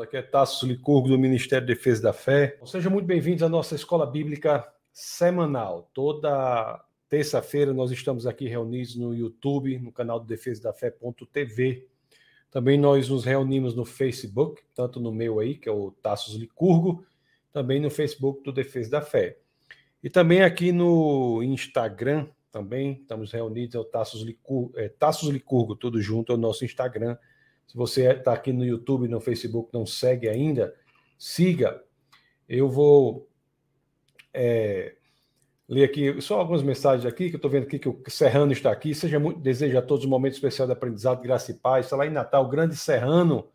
aqui é Tasso Licurgo do Ministério de Defesa da Fé. Sejam muito bem-vindos à nossa escola bíblica semanal. Toda terça-feira nós estamos aqui reunidos no YouTube, no canal do Defesa da Fé.tv. Também nós nos reunimos no Facebook, tanto no meu aí, que é o Tassos Licurgo, também no Facebook do Defesa da Fé. E também aqui no Instagram, também estamos reunidos, é o Tassos Licurgo, é, Tassos Licurgo, tudo junto, é o nosso Instagram se você está aqui no YouTube, no Facebook, não segue ainda, siga. Eu vou é, ler aqui só algumas mensagens aqui, que eu estou vendo aqui que o Serrano está aqui. Seja muito, desejo a todos um momento especial de aprendizado, graça e paz. Está lá em Natal, o grande Serrano,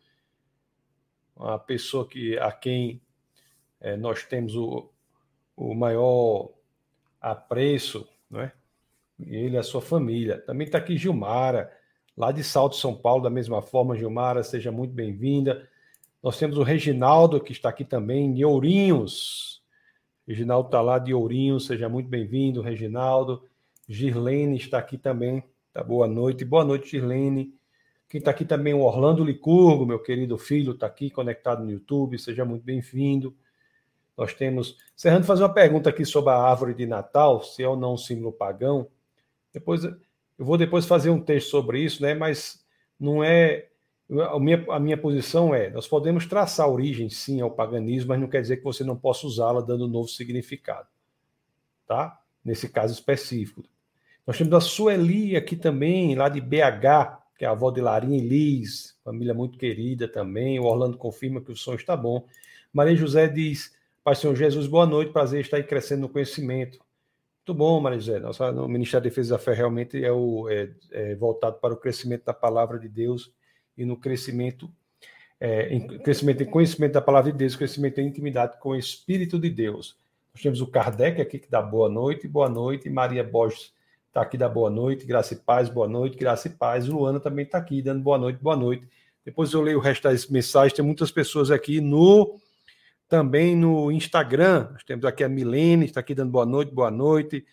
uma pessoa que, a quem é, nós temos o, o maior apreço, não é? ele e a sua família. Também está aqui Gilmara, lá de Salto, São Paulo, da mesma forma, Gilmara, seja muito bem-vinda. Nós temos o Reginaldo, que está aqui também, de Ourinhos. Reginaldo está lá de Ourinhos, seja muito bem-vindo, Reginaldo. Girlene está aqui também, tá? Boa noite. Boa noite, Girlene. Quem está aqui também, o Orlando Licurgo, meu querido filho, está aqui conectado no YouTube, seja muito bem-vindo. Nós temos. Serrando fazer uma pergunta aqui sobre a árvore de Natal, se é ou não um símbolo pagão. Depois eu vou depois fazer um texto sobre isso, né? Mas não é a minha, a minha posição é: nós podemos traçar a origem, sim, ao paganismo, mas não quer dizer que você não possa usá-la dando um novo significado, tá? Nesse caso específico. Nós temos a Sueli aqui também, lá de BH, que é a avó de Larinha e Liz, família muito querida também. O Orlando confirma que o som está bom. Maria José diz: Pai Senhor Jesus, boa noite, prazer estar aí crescendo no conhecimento. Muito bom, Marizé. Nossa, o Ministério da Defesa da Fé realmente é, o, é, é, voltado para o crescimento da palavra de Deus e no crescimento, é, em, crescimento em conhecimento da palavra de Deus, crescimento em intimidade com o Espírito de Deus. Nós temos o Kardec aqui que dá boa noite, boa noite. Maria Borges está aqui da boa noite, graça e paz, boa noite, graça e paz. Luana também está aqui dando boa noite, boa noite. Depois eu leio o resto das mensagens. Tem muitas pessoas aqui no também no Instagram. Nós temos aqui a Milene, está aqui dando boa noite, boa noite.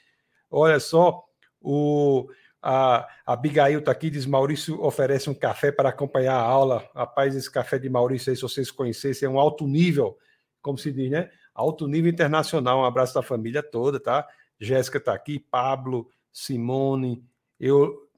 Olha só, o, a, Abigail está aqui, diz: Maurício oferece um café para acompanhar a aula. Rapaz, esse café de Maurício aí, se vocês conhecessem, é um alto nível, como se diz, né? Alto nível internacional. Um abraço da família toda, tá? Jéssica está aqui, Pablo, Simone, eu,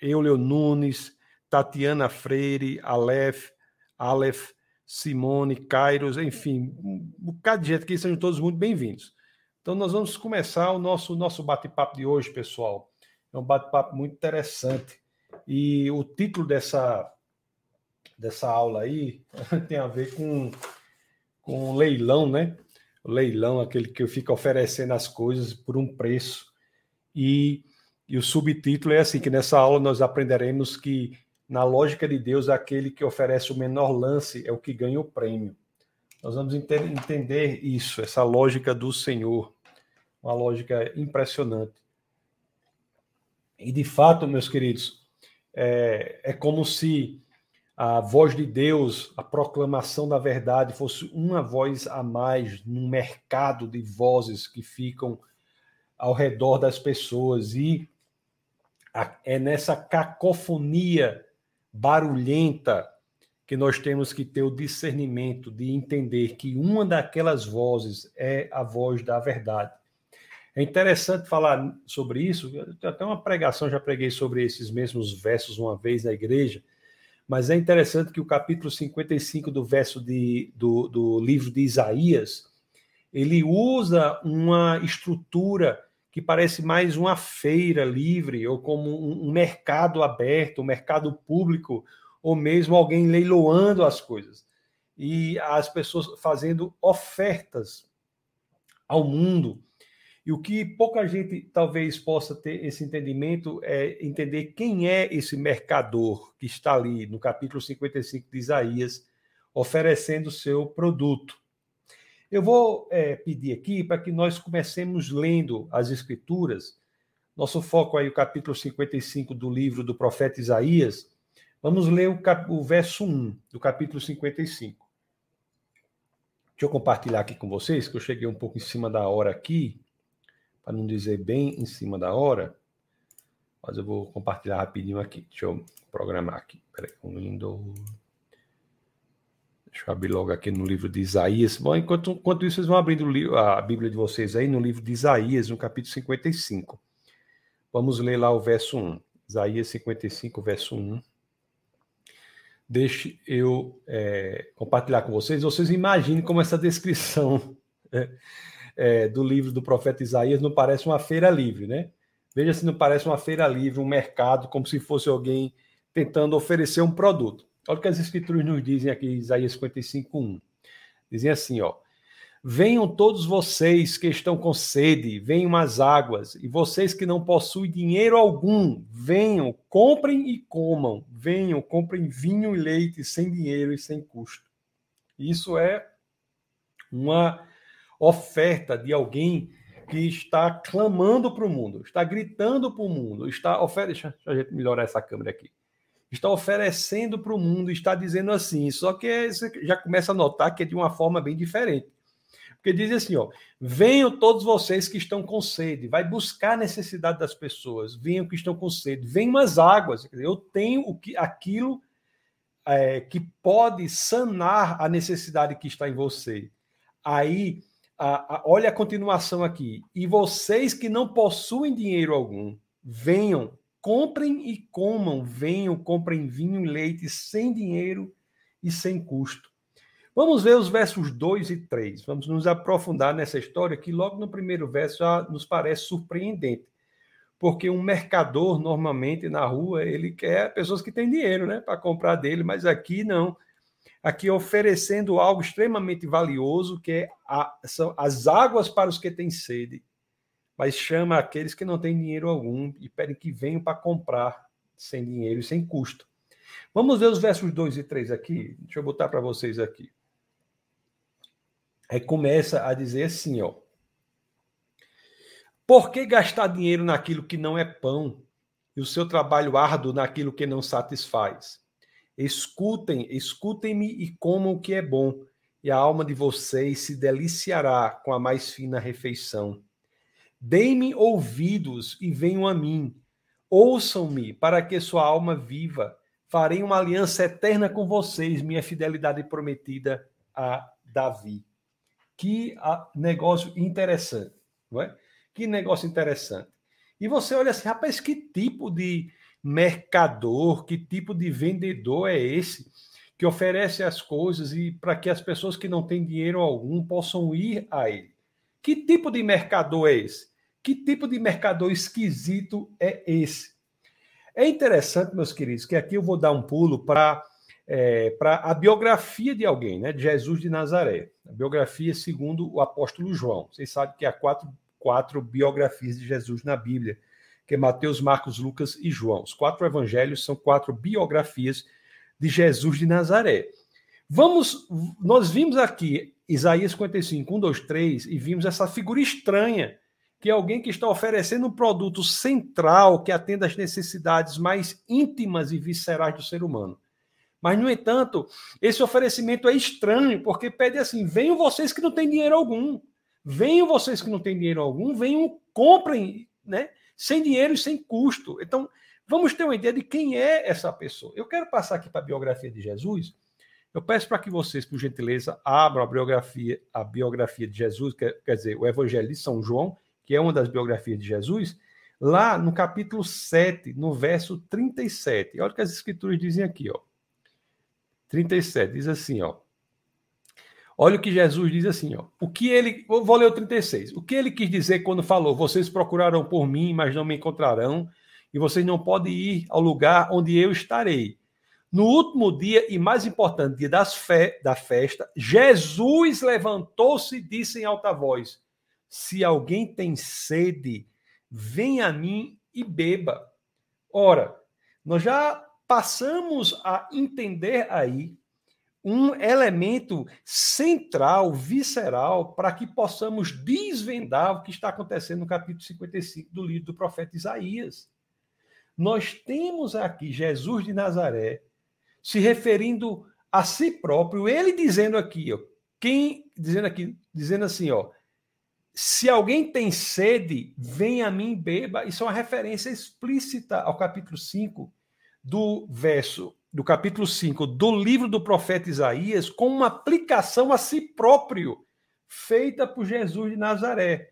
Euleo Nunes, Tatiana Freire, Aleph, Aleph, Simone, Kairos, enfim, um bocado de gente que sejam todos muito bem-vindos. Então, nós vamos começar o nosso, nosso bate-papo de hoje, pessoal. É um bate-papo muito interessante. E o título dessa, dessa aula aí tem a ver com, com leilão, né? O leilão, aquele que fica oferecendo as coisas por um preço. E, e o subtítulo é assim: que nessa aula nós aprenderemos que na lógica de Deus, aquele que oferece o menor lance é o que ganha o prêmio. Nós vamos entender isso, essa lógica do Senhor, uma lógica impressionante. E de fato, meus queridos, é, é como se a voz de Deus, a proclamação da verdade, fosse uma voz a mais num mercado de vozes que ficam ao redor das pessoas. E é nessa cacofonia barulhenta que nós temos que ter o discernimento de entender que uma daquelas vozes é a voz da verdade. É interessante falar sobre isso. Até uma pregação, já preguei sobre esses mesmos versos uma vez na igreja, mas é interessante que o capítulo 55 do verso de, do, do livro de Isaías, ele usa uma estrutura que parece mais uma feira livre ou como um, mercado aberto, um mercado público, ou mesmo alguém leiloando as coisas. E as pessoas fazendo ofertas ao mundo. E o que pouca gente talvez possa ter esse entendimento é entender quem é esse mercador que está ali no capítulo 55 de Isaías, oferecendo seu produto. Eu vou é, pedir aqui para que nós comecemos lendo as Escrituras. Nosso foco aí, o capítulo 55 do livro do profeta Isaías. Vamos ler o, cap... o verso 1 do capítulo 55. Deixa eu compartilhar aqui com vocês, que eu cheguei um pouco em cima da hora aqui, para não dizer bem em cima da hora. Mas eu vou compartilhar rapidinho aqui. Deixa eu programar aqui. Peraí, um Windows. Deixa eu abrir logo aqui no livro de Isaías. Bom, enquanto, enquanto isso, vocês vão abrindo a Bíblia de vocês aí no livro de Isaías, no capítulo 55. Vamos ler lá o verso 1. Isaías 55, verso 1. Deixe eu é, compartilhar com vocês. Vocês imaginem como essa descrição é, é, do livro do profeta Isaías não parece uma feira livre, né? Veja se não parece uma feira livre, um mercado, como se fosse alguém tentando oferecer um produto. Olha o que as escrituras nos dizem aqui, Isaías 55, 1. Dizem assim, ó. Venham todos vocês que estão com sede, venham às águas, e vocês que não possuem dinheiro algum, venham, comprem e comam, venham, comprem vinho e leite sem dinheiro e sem custo. Isso é uma oferta de alguém que está clamando para o mundo, está gritando para o mundo, está oferecendo. Deixa a gente melhorar essa câmera aqui está oferecendo para o mundo, está dizendo assim. Só que você já começa a notar que é de uma forma bem diferente. Porque diz assim, ó, venham todos vocês que estão com sede, vai buscar a necessidade das pessoas, venham que estão com sede, venham as águas. Eu tenho o que aquilo é, que pode sanar a necessidade que está em você. Aí, a, a, olha a continuação aqui. E vocês que não possuem dinheiro algum, venham, comprem e comam, venham, comprem vinho e leite sem dinheiro e sem custo. Vamos ver os versos 2 e 3. Vamos nos aprofundar nessa história que logo no primeiro verso já nos parece surpreendente. Porque um mercador, normalmente, na rua, ele quer pessoas que têm dinheiro né, para comprar dele, mas aqui não. Aqui oferecendo algo extremamente valioso, que é a, são as águas para os que têm sede mas chama aqueles que não têm dinheiro algum e pedem que venham para comprar sem dinheiro e sem custo. Vamos ver os versos 2 e 3 aqui. Deixa eu botar para vocês aqui. Aí começa a dizer assim, ó. Por que gastar dinheiro naquilo que não é pão e o seu trabalho árduo naquilo que não satisfaz? Escutem, escutem-me e comam o que é bom, e a alma de vocês se deliciará com a mais fina refeição. Deem-me ouvidos e venham a mim. Ouçam-me para que sua alma viva. Farei uma aliança eterna com vocês, minha fidelidade prometida a Davi. Que negócio interessante, não é? Que negócio interessante. E você olha assim, rapaz, que tipo de mercador, que tipo de vendedor é esse que oferece as coisas e para que as pessoas que não têm dinheiro algum possam ir a ele? Que tipo de mercador é esse? Que tipo de mercador esquisito é esse? É interessante, meus queridos, que aqui eu vou dar um pulo para é, para a biografia de alguém, né? De Jesus de Nazaré. A biografia segundo o apóstolo João. Vocês sabem que há quatro, quatro biografias de Jesus na Bíblia, que é Mateus, Marcos, Lucas e João. Os quatro evangelhos são quatro biografias de Jesus de Nazaré. Vamos, nós vimos aqui Isaías 55, 1, 2, 3, e vimos essa figura estranha que é alguém que está oferecendo um produto central que atenda às necessidades mais íntimas e viscerais do ser humano. Mas, no entanto, esse oferecimento é estranho, porque pede assim: venham vocês que não têm dinheiro algum. Venham vocês que não têm dinheiro algum, venham, comprem, né? Sem dinheiro e sem custo. Então, vamos ter uma ideia de quem é essa pessoa. Eu quero passar aqui para a biografia de Jesus. Eu peço para que vocês, por gentileza, abram a biografia, a biografia de Jesus, quer, quer dizer, o Evangelho de São João, que é uma das biografias de Jesus, lá no capítulo 7, no verso 37. Olha o que as escrituras dizem aqui, ó. 37, diz assim, ó. Olha o que Jesus diz assim, ó. O que ele, vou ler o 36. O que ele quis dizer quando falou: "Vocês procurarão por mim, mas não me encontrarão, e vocês não podem ir ao lugar onde eu estarei." No último dia e mais importante dia das fe da festa, Jesus levantou-se e disse em alta voz: se alguém tem sede, venha a mim e beba. Ora, nós já passamos a entender aí um elemento central, visceral, para que possamos desvendar o que está acontecendo no capítulo 55 do livro do profeta Isaías. Nós temos aqui Jesus de Nazaré se referindo a si próprio, ele dizendo aqui, ó, quem dizendo aqui, dizendo assim, ó, se alguém tem sede, venha a mim beba. Isso é uma referência explícita ao capítulo 5, do verso do capítulo 5 do livro do profeta Isaías com uma aplicação a si próprio, feita por Jesus de Nazaré.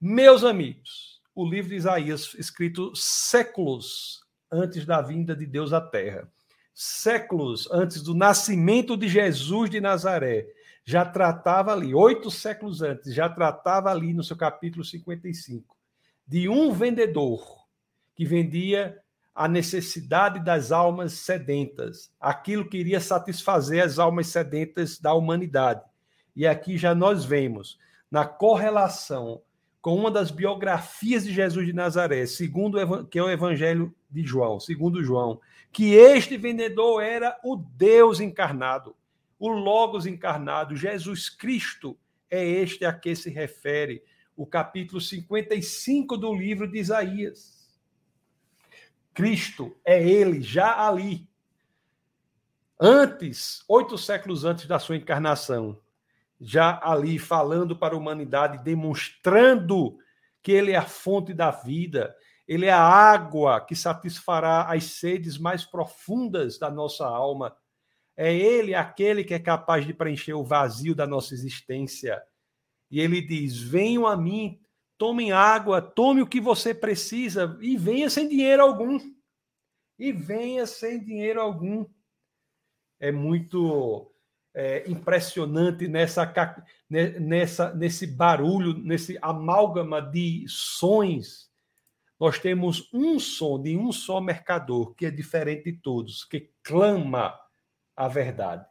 Meus amigos, o livro de Isaías, escrito séculos antes da vinda de Deus à Terra, séculos antes do nascimento de Jesus de Nazaré, já tratava ali, oito séculos antes, já tratava ali no seu capítulo 55, de um vendedor que vendia a necessidade das almas sedentas, aquilo que iria satisfazer as almas sedentas da humanidade. E aqui já nós vemos, na correlação com uma das biografias de Jesus de Nazaré, segundo que é o Evangelho de João, segundo João, que este vendedor era o Deus encarnado, o Logos encarnado, Jesus Cristo é este a que se refere o capítulo 55 do livro de Isaías. Cristo é ele já ali. Antes, oito séculos antes da sua encarnação, já ali falando para a humanidade, demonstrando que ele é a fonte da vida, ele é a água que satisfará as sedes mais profundas da nossa alma. É ele aquele que é capaz de preencher o vazio da nossa existência. E ele diz: Venham a mim, tomem água, tome o que você precisa e venha sem dinheiro algum. E venha sem dinheiro algum. É muito é, impressionante nessa, nessa, nesse barulho, nesse amálgama de sons. Nós temos um som de um só mercador que é diferente de todos, que clama a verdade.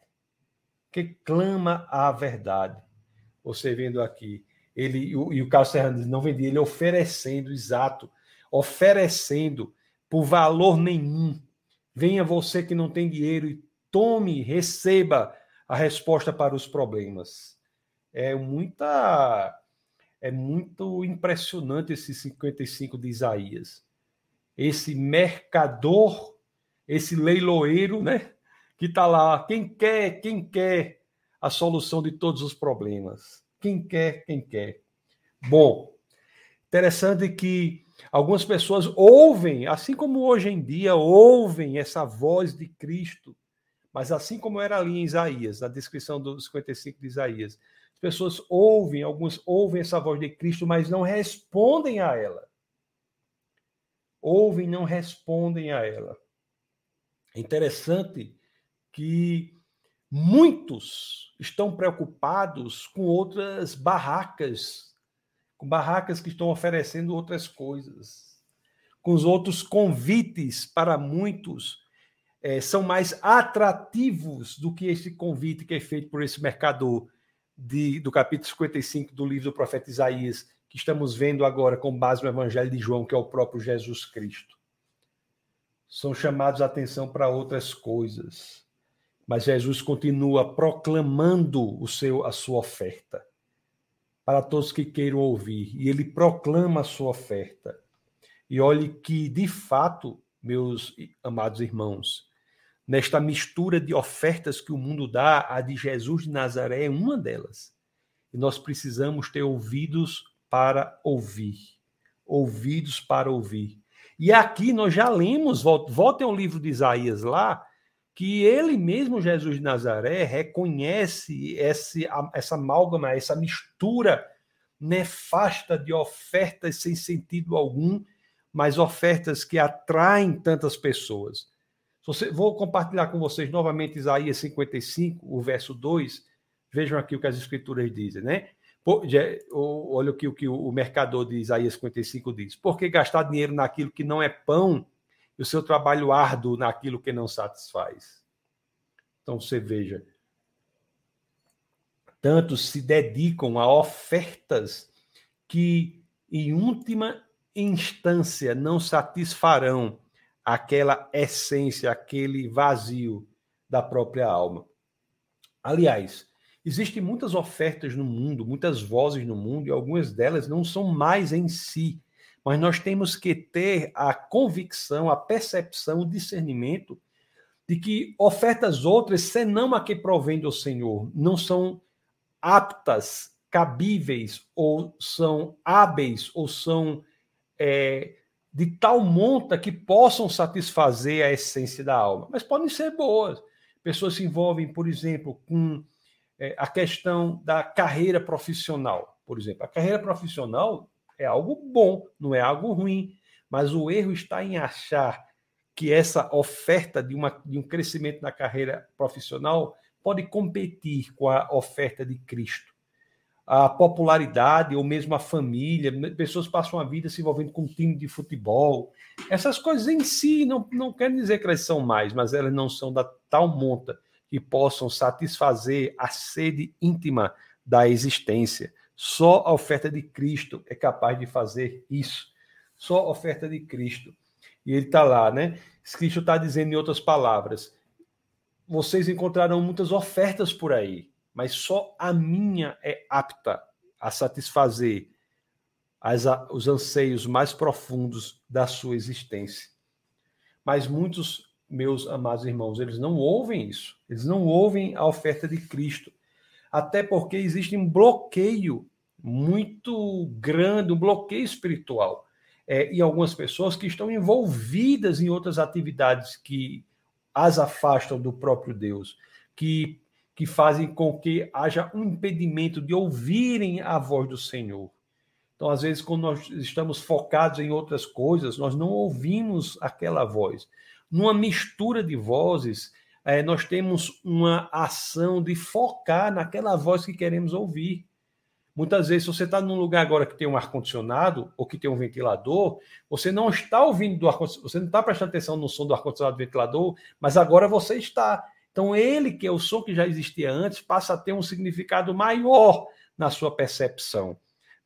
Que clama a verdade. Você vendo aqui, ele e o, Carlos Serrano diz, não vendia, ele oferecendo, exato, oferecendo por valor nenhum. Venha você que não tem dinheiro e tome, receba a resposta para os problemas. É muita é muito impressionante esse 55 de Isaías. Esse mercador, esse leiloeiro, né, que está lá, quem quer, quem quer a solução de todos os problemas. Quem quer, quem quer. Bom, interessante que algumas pessoas ouvem, assim como hoje em dia ouvem essa voz de Cristo, mas assim como era ali em Isaías, na descrição do 55 de Isaías, as pessoas ouvem, alguns ouvem essa voz de Cristo, mas não respondem a ela. Ouvem, não respondem a ela. Interessante que Muitos estão preocupados com outras barracas, com barracas que estão oferecendo outras coisas, com os outros convites para muitos é, são mais atrativos do que esse convite que é feito por esse mercador de, do capítulo 55 do livro do profeta Isaías, que estamos vendo agora com base no Evangelho de João, que é o próprio Jesus Cristo. São chamados a atenção para outras coisas mas Jesus continua proclamando o seu, a sua oferta para todos que queiram ouvir. E ele proclama a sua oferta. E olhe que, de fato, meus amados irmãos, nesta mistura de ofertas que o mundo dá, a de Jesus de Nazaré é uma delas. E nós precisamos ter ouvidos para ouvir. Ouvidos para ouvir. E aqui nós já lemos, voltem ao livro de Isaías lá, que ele mesmo, Jesus de Nazaré, reconhece esse, essa amálgama, essa mistura nefasta de ofertas sem sentido algum, mas ofertas que atraem tantas pessoas. Vou compartilhar com vocês novamente Isaías 55, o verso 2. Vejam aqui o que as escrituras dizem, né? Olha o que, o mercador de Isaías 55 diz. Por que gastar dinheiro naquilo que não é pão e o seu trabalho árduo naquilo que não satisfaz. Então você veja, tantos se dedicam a ofertas que, em última instância, não satisfarão aquela essência, aquele vazio da própria alma. Aliás, existem muitas ofertas no mundo, muitas vozes no mundo, e algumas delas não são mais em si mas nós temos que ter a convicção, a percepção, o discernimento de que ofertas outras, senão a que provém do Senhor, não são aptas, cabíveis, ou são hábeis, ou são é, de tal monta que possam satisfazer a essência da alma, mas podem ser boas. Pessoas se envolvem, por exemplo, com é, a questão da carreira profissional. Por exemplo, a carreira profissional é algo bom, não é algo ruim, mas o erro está em achar que essa oferta de, uma, de um crescimento na carreira profissional pode competir com a oferta de Cristo a popularidade ou mesmo a família, pessoas passam a vida se envolvendo com um time de futebol. Essas coisas em si não, não querem dizer que elas são mais, mas elas não são da tal monta que possam satisfazer a sede íntima da existência. Só a oferta de Cristo é capaz de fazer isso. Só a oferta de Cristo. E ele está lá, né? Cristo está dizendo em outras palavras: vocês encontrarão muitas ofertas por aí mas só a minha é apta a satisfazer as, os anseios mais profundos da sua existência. Mas muitos meus amados irmãos, eles não ouvem isso, eles não ouvem a oferta de Cristo, até porque existe um bloqueio muito grande, um bloqueio espiritual é, em algumas pessoas que estão envolvidas em outras atividades que as afastam do próprio Deus, que que fazem com que haja um impedimento de ouvirem a voz do Senhor. Então, às vezes, quando nós estamos focados em outras coisas, nós não ouvimos aquela voz. Numa mistura de vozes, é, nós temos uma ação de focar naquela voz que queremos ouvir. Muitas vezes, se você está num lugar agora que tem um ar-condicionado ou que tem um ventilador, você não está ouvindo do ar-condicionado, você não está prestando atenção no som do ar-condicionado do ventilador, mas agora você está. Então, ele, que é o som que já existia antes, passa a ter um significado maior na sua percepção.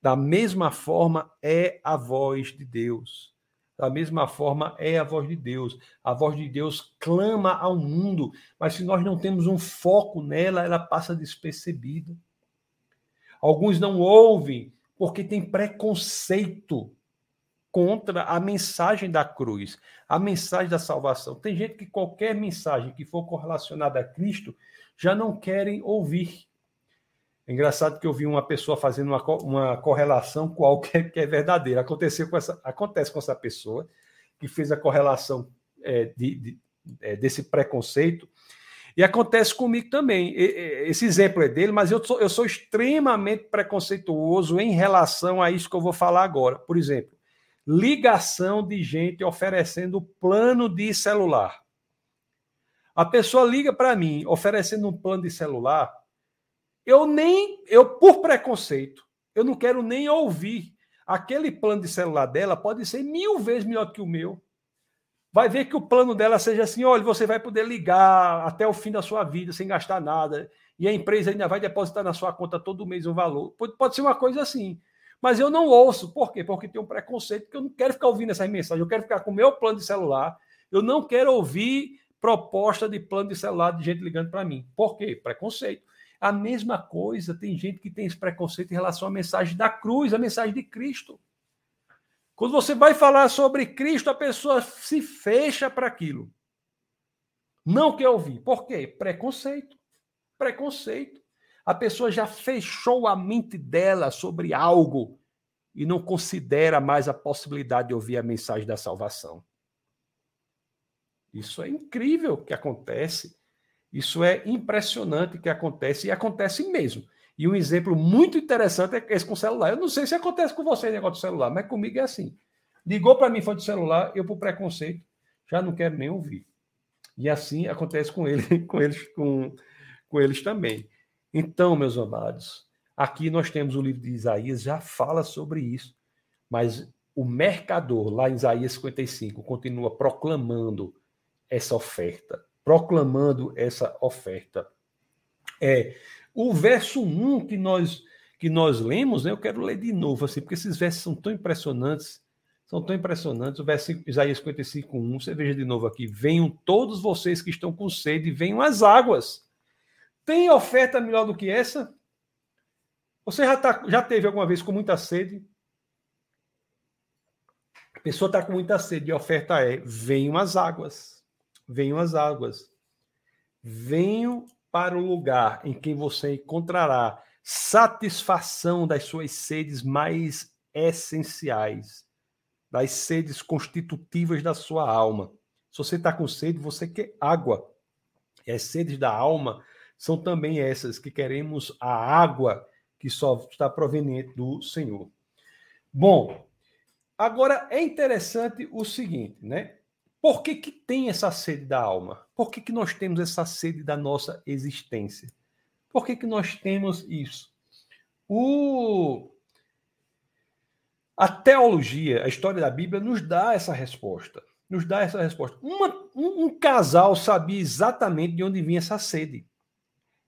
Da mesma forma, é a voz de Deus. Da mesma forma, é a voz de Deus. A voz de Deus clama ao mundo, mas se nós não temos um foco nela, ela passa despercebida. Alguns não ouvem porque tem preconceito contra a mensagem da cruz, a mensagem da salvação. Tem gente que qualquer mensagem que for correlacionada a Cristo já não querem ouvir. É engraçado que eu vi uma pessoa fazendo uma, uma correlação algo que é, é verdadeiro. Aconteceu com essa, acontece com essa pessoa que fez a correlação é, de, de, é, desse preconceito. E acontece comigo também. Esse exemplo é dele, mas eu sou, eu sou extremamente preconceituoso em relação a isso que eu vou falar agora. Por exemplo, ligação de gente oferecendo plano de celular. A pessoa liga para mim oferecendo um plano de celular, eu nem, eu por preconceito, eu não quero nem ouvir. Aquele plano de celular dela pode ser mil vezes melhor que o meu. Vai ver que o plano dela seja assim: olha, você vai poder ligar até o fim da sua vida sem gastar nada, e a empresa ainda vai depositar na sua conta todo mês um valor. Pode, pode ser uma coisa assim. Mas eu não ouço. Por quê? Porque tem um preconceito que eu não quero ficar ouvindo essas mensagens. Eu quero ficar com o meu plano de celular. Eu não quero ouvir proposta de plano de celular de gente ligando para mim. Por quê? Preconceito. A mesma coisa, tem gente que tem esse preconceito em relação à mensagem da cruz, a mensagem de Cristo. Quando você vai falar sobre Cristo, a pessoa se fecha para aquilo. Não quer ouvir. Por quê? Preconceito. Preconceito. A pessoa já fechou a mente dela sobre algo e não considera mais a possibilidade de ouvir a mensagem da salvação. Isso é incrível que acontece. Isso é impressionante que acontece e acontece mesmo. E um exemplo muito interessante é esse com o celular. Eu não sei se acontece com você negócio do celular, mas comigo é assim. Ligou para mim, foi do celular, eu por preconceito já não quero nem ouvir. E assim acontece com ele, com eles, com, com eles também. Então, meus amados, aqui nós temos o livro de Isaías, já fala sobre isso, mas o mercador, lá em Isaías 55, continua proclamando essa oferta, proclamando essa oferta. É, o verso 1 que nós que nós lemos, né, eu quero ler de novo, assim, porque esses versos são tão impressionantes, são tão impressionantes. O verso Isaías 55, 1, você veja de novo aqui: Venham todos vocês que estão com sede, venham as águas. Tem oferta melhor do que essa? Você já, tá, já teve alguma vez com muita sede? A pessoa está com muita sede e a oferta é: venham as águas, venham as águas. Venham para o lugar em que você encontrará satisfação das suas sedes mais essenciais, das sedes constitutivas da sua alma. Se você está com sede, você quer água. E as sedes da alma são também essas que queremos a água que só está proveniente do Senhor. Bom, agora é interessante o seguinte, né? Por que, que tem essa sede da alma? Por que, que nós temos essa sede da nossa existência? Por que, que nós temos isso? O... A teologia, a história da Bíblia, nos dá essa resposta. Nos dá essa resposta. Uma, um, um casal sabia exatamente de onde vinha essa sede.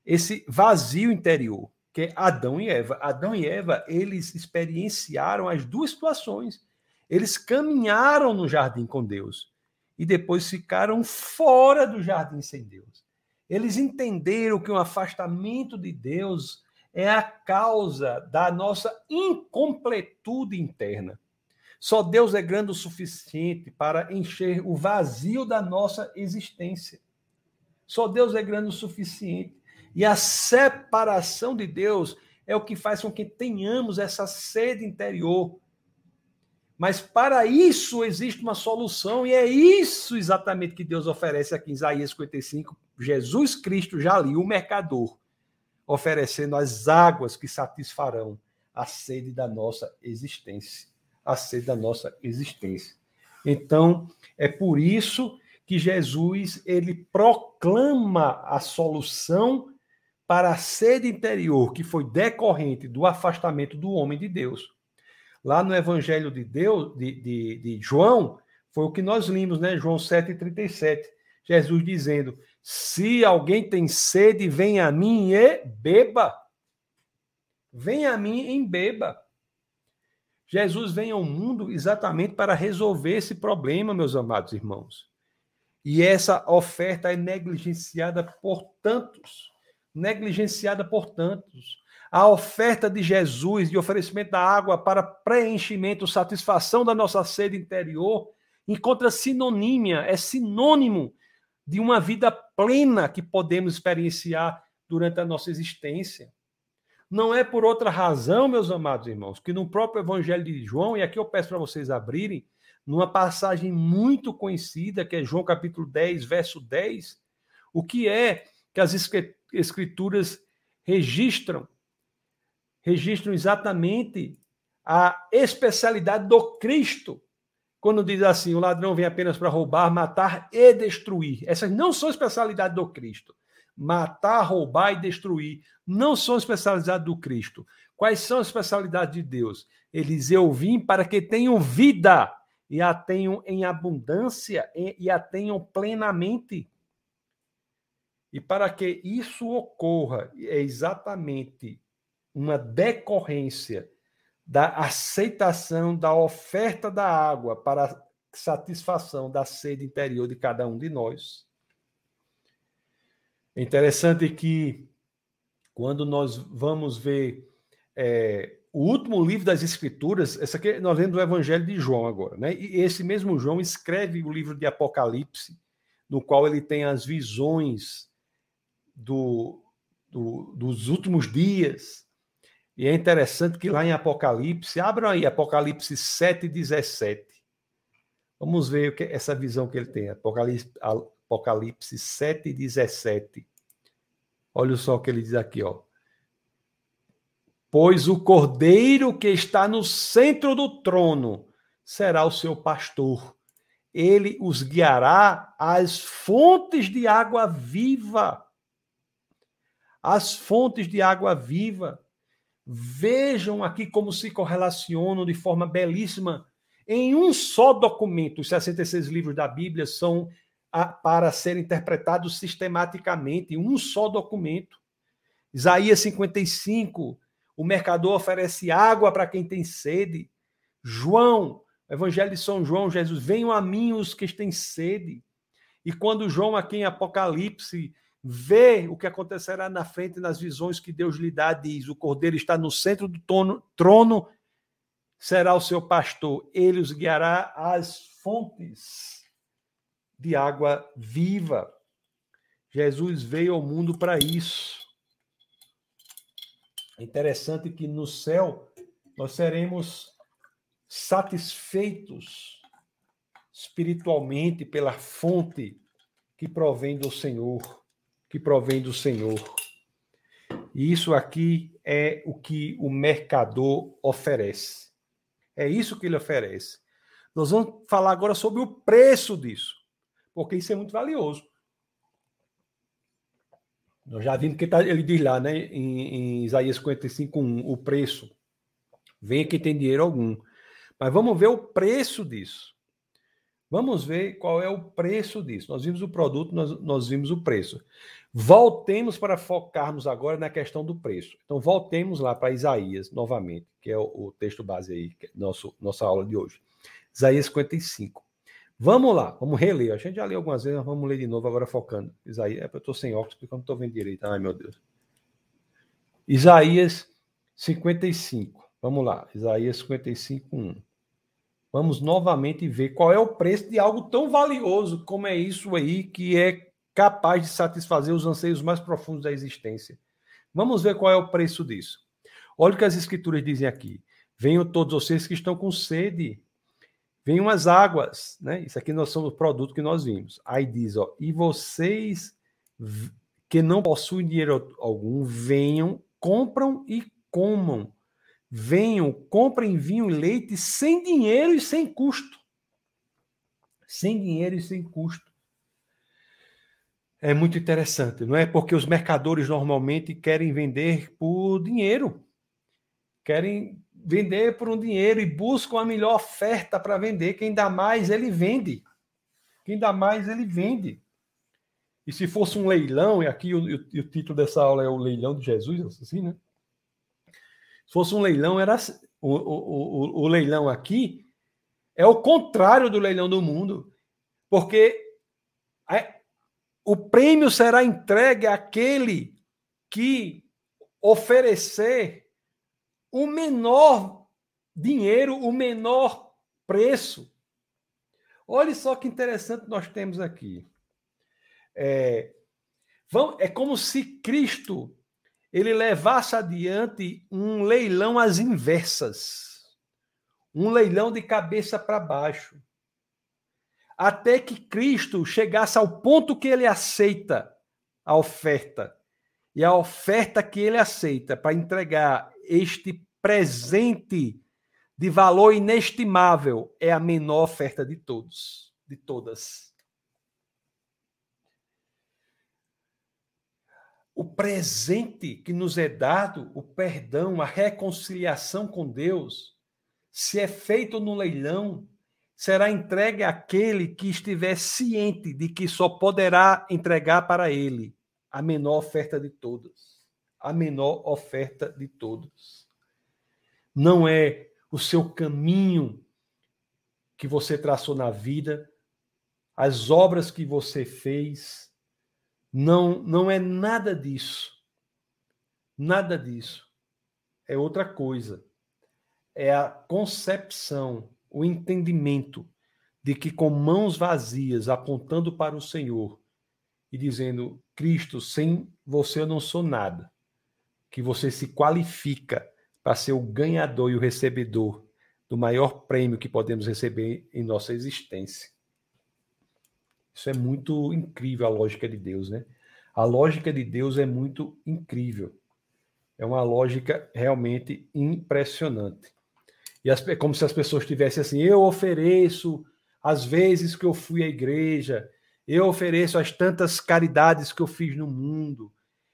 Esse vazio interior, que é Adão e Eva. Adão e Eva, eles experienciaram as duas situações. Eles caminharam no jardim com Deus e depois ficaram fora do jardim sem Deus. Eles entenderam que o um afastamento de Deus é a causa da nossa incompletude interna. Só Deus é grande o suficiente para encher o vazio da nossa existência. Só Deus é grande o suficiente. E a separação de Deus é o que faz com que tenhamos essa sede interior. Mas para isso existe uma solução, e é isso exatamente que Deus oferece aqui em Isaías 55. Jesus Cristo já ali, o mercador, oferecendo as águas que satisfarão a sede da nossa existência a ser da nossa existência. Então, é por isso que Jesus ele proclama a solução para a sede interior que foi decorrente do afastamento do homem de Deus. Lá no Evangelho de Deus, de, de, de João, foi o que nós limos, né? João 7,37. Jesus dizendo: Se alguém tem sede, venha a mim e beba. Venha a mim e beba. Jesus vem ao mundo exatamente para resolver esse problema, meus amados irmãos. E essa oferta é negligenciada por tantos, negligenciada por tantos. A oferta de Jesus de oferecimento da água para preenchimento, satisfação da nossa sede interior, encontra sinonímia, é sinônimo de uma vida plena que podemos experienciar durante a nossa existência. Não é por outra razão, meus amados irmãos, que no próprio Evangelho de João, e aqui eu peço para vocês abrirem, numa passagem muito conhecida, que é João capítulo 10, verso 10, o que é que as escrituras registram? Registram exatamente a especialidade do Cristo. Quando diz assim, o ladrão vem apenas para roubar, matar e destruir. Essas não são especialidades do Cristo matar, roubar e destruir. Não são especialidades do Cristo. Quais são as especialidades de Deus? Eles eu vim para que tenham vida e a tenham em abundância e a tenham plenamente. E para que isso ocorra, é exatamente uma decorrência da aceitação da oferta da água para satisfação da sede interior de cada um de nós. É interessante que, quando nós vamos ver é, o último livro das Escrituras, essa aqui nós lemos do Evangelho de João agora, né? E esse mesmo João escreve o livro de Apocalipse, no qual ele tem as visões do, do, dos últimos dias. E é interessante que lá em Apocalipse, abram aí Apocalipse 7, 17. Vamos ver que, essa visão que ele tem. Apocalipse, Apocalipse 7, 17. Olha só o que ele diz aqui, ó. Pois o cordeiro que está no centro do trono será o seu pastor. Ele os guiará às fontes de água viva. As fontes de água viva. Vejam aqui como se correlacionam de forma belíssima. Em um só documento, os 66 livros da Bíblia são a, para ser interpretado sistematicamente em um só documento. Isaías 55, o mercador oferece água para quem tem sede. João, Evangelho de São João, Jesus, venham a mim os que têm sede. E quando João, aqui em Apocalipse, vê o que acontecerá na frente nas visões que Deus lhe dá, diz: o cordeiro está no centro do trono, trono será o seu pastor, ele os guiará às fontes de água viva. Jesus veio ao mundo para isso. É interessante que no céu nós seremos satisfeitos espiritualmente pela fonte que provém do Senhor, que provém do Senhor. E isso aqui é o que o mercador oferece. É isso que ele oferece. Nós vamos falar agora sobre o preço disso, porque isso é muito valioso. Nós já vimos que tá, ele diz lá, né, em, em Isaías 55, 1, o preço. Venha que tem dinheiro algum. Mas vamos ver o preço disso. Vamos ver qual é o preço disso. Nós vimos o produto, nós, nós vimos o preço. Voltemos para focarmos agora na questão do preço. Então, voltemos lá para Isaías, novamente, que é o, o texto base aí, é nosso, nossa aula de hoje. Isaías 55. Vamos lá, vamos reler. A gente já leu algumas vezes, vamos ler de novo, agora focando. Isaías, é, eu estou sem óculos, porque eu não estou vendo direito. Ai, meu Deus. Isaías 55. Vamos lá, Isaías 55, 1. Vamos novamente ver qual é o preço de algo tão valioso como é isso aí, que é capaz de satisfazer os anseios mais profundos da existência. Vamos ver qual é o preço disso. Olha o que as escrituras dizem aqui. Venham todos vocês que estão com sede. Venham as águas, né? Isso aqui nós somos o produto que nós vimos. Aí diz, ó, e vocês que não possuem dinheiro algum, venham, compram e comam venham, comprem vinho e leite sem dinheiro e sem custo. Sem dinheiro e sem custo. É muito interessante, não é? Porque os mercadores normalmente querem vender por dinheiro. Querem vender por um dinheiro e buscam a melhor oferta para vender. Quem dá mais, ele vende. Quem dá mais, ele vende. E se fosse um leilão, e aqui o, o, o título dessa aula é o leilão de Jesus, assim, né? Se fosse um leilão, era o, o, o, o leilão aqui é o contrário do leilão do mundo, porque o prêmio será entregue àquele que oferecer o menor dinheiro, o menor preço. Olha só que interessante nós temos aqui. É, vão, é como se Cristo ele levasse adiante um leilão às inversas, um leilão de cabeça para baixo, até que Cristo chegasse ao ponto que ele aceita a oferta. E a oferta que ele aceita para entregar este presente de valor inestimável é a menor oferta de todos, de todas. O presente que nos é dado, o perdão, a reconciliação com Deus, se é feito no leilão, será entregue àquele que estiver ciente de que só poderá entregar para ele a menor oferta de todas. A menor oferta de todas. Não é o seu caminho que você traçou na vida, as obras que você fez, não, não é nada disso. Nada disso. É outra coisa. É a concepção, o entendimento de que com mãos vazias, apontando para o Senhor e dizendo: Cristo, sem você eu não sou nada, que você se qualifica para ser o ganhador e o recebedor do maior prêmio que podemos receber em nossa existência. Isso é muito incrível a lógica de Deus, né? A lógica de Deus é muito incrível. É uma lógica realmente impressionante. E as, é como se as pessoas tivessem assim: eu ofereço as vezes que eu fui à igreja, eu ofereço as tantas caridades que eu fiz no mundo,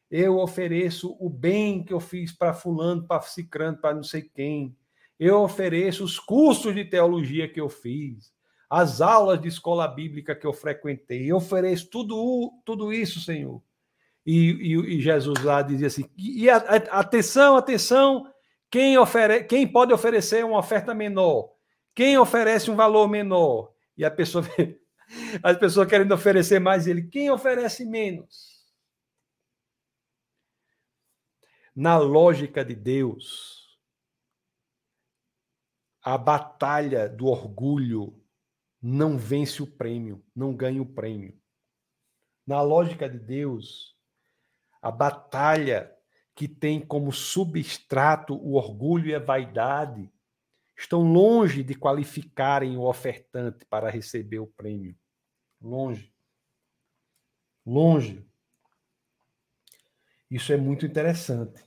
eu ofereço o bem que eu fiz para Fulano, para Cicrano, para não sei quem, eu ofereço os cursos de teologia que eu fiz, as aulas de escola bíblica que eu frequentei. Eu ofereço tudo, tudo isso, Senhor. E, e, e Jesus lá dizia assim: e a, a, atenção, atenção, quem, ofere, quem pode oferecer uma oferta menor? Quem oferece um valor menor? E a pessoa, as pessoas querendo oferecer mais, ele, quem oferece menos? Na lógica de Deus, a batalha do orgulho não vence o prêmio, não ganha o prêmio. Na lógica de Deus, a batalha que tem como substrato o orgulho e a vaidade, estão longe de qualificarem o ofertante para receber o prêmio. Longe. Longe. Isso é muito interessante.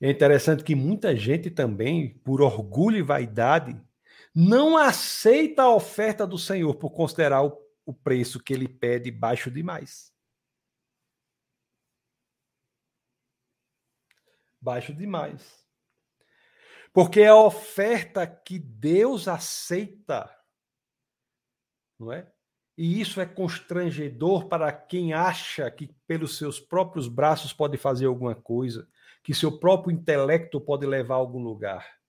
É interessante que muita gente também, por orgulho e vaidade, não aceita a oferta do Senhor por considerar o, o preço que ele pede baixo demais. Baixo demais. Porque é a oferta que Deus aceita, não é? E isso é constrangedor para quem acha que pelos seus próprios braços pode fazer alguma coisa, que seu próprio intelecto pode levar a algum lugar.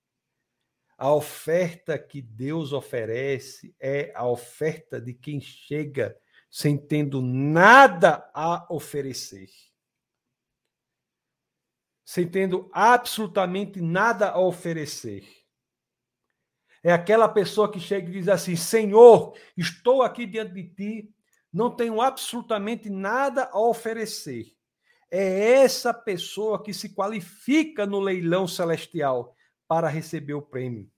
A oferta que Deus oferece é a oferta de quem chega sem tendo nada a oferecer. Sem tendo absolutamente nada a oferecer. É aquela pessoa que chega e diz assim: Senhor, estou aqui diante de ti, não tenho absolutamente nada a oferecer. É essa pessoa que se qualifica no leilão celestial para receber o prêmio.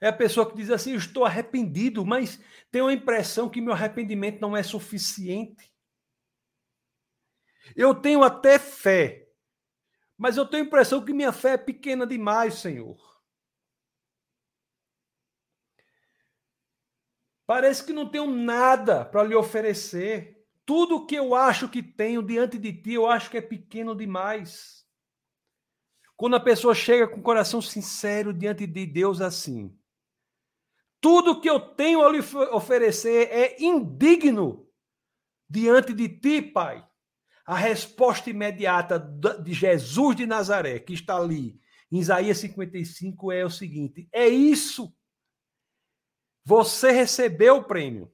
É a pessoa que diz assim: estou arrependido, mas tenho a impressão que meu arrependimento não é suficiente. Eu tenho até fé, mas eu tenho a impressão que minha fé é pequena demais, Senhor. Parece que não tenho nada para lhe oferecer. Tudo que eu acho que tenho diante de ti, eu acho que é pequeno demais. Quando a pessoa chega com o coração sincero diante de Deus assim, tudo que eu tenho a lhe oferecer é indigno diante de ti, Pai. A resposta imediata de Jesus de Nazaré, que está ali em Isaías 55, é o seguinte: é isso. Você recebeu o prêmio.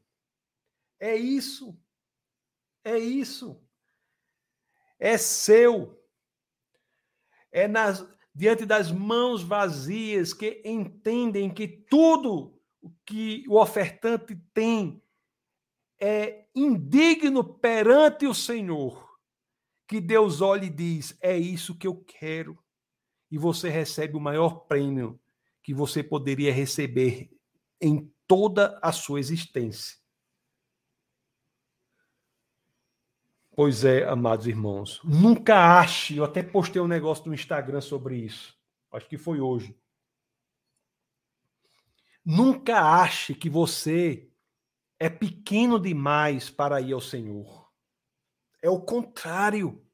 É isso. É isso. É seu. É nas, diante das mãos vazias que entendem que tudo o que o ofertante tem é indigno perante o Senhor, que Deus olha e diz: é isso que eu quero. E você recebe o maior prêmio que você poderia receber em toda a sua existência. Pois é, amados irmãos, nunca ache, eu até postei um negócio no Instagram sobre isso, acho que foi hoje. Nunca ache que você é pequeno demais para ir ao Senhor. É o contrário.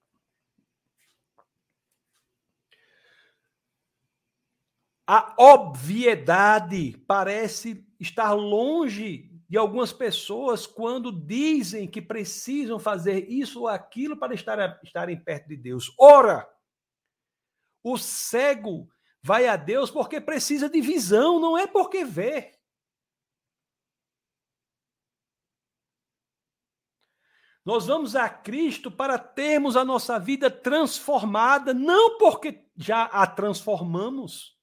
A obviedade parece estar longe de algumas pessoas quando dizem que precisam fazer isso ou aquilo para estar, estarem perto de Deus. Ora, o cego vai a Deus porque precisa de visão, não é porque vê. Nós vamos a Cristo para termos a nossa vida transformada, não porque já a transformamos.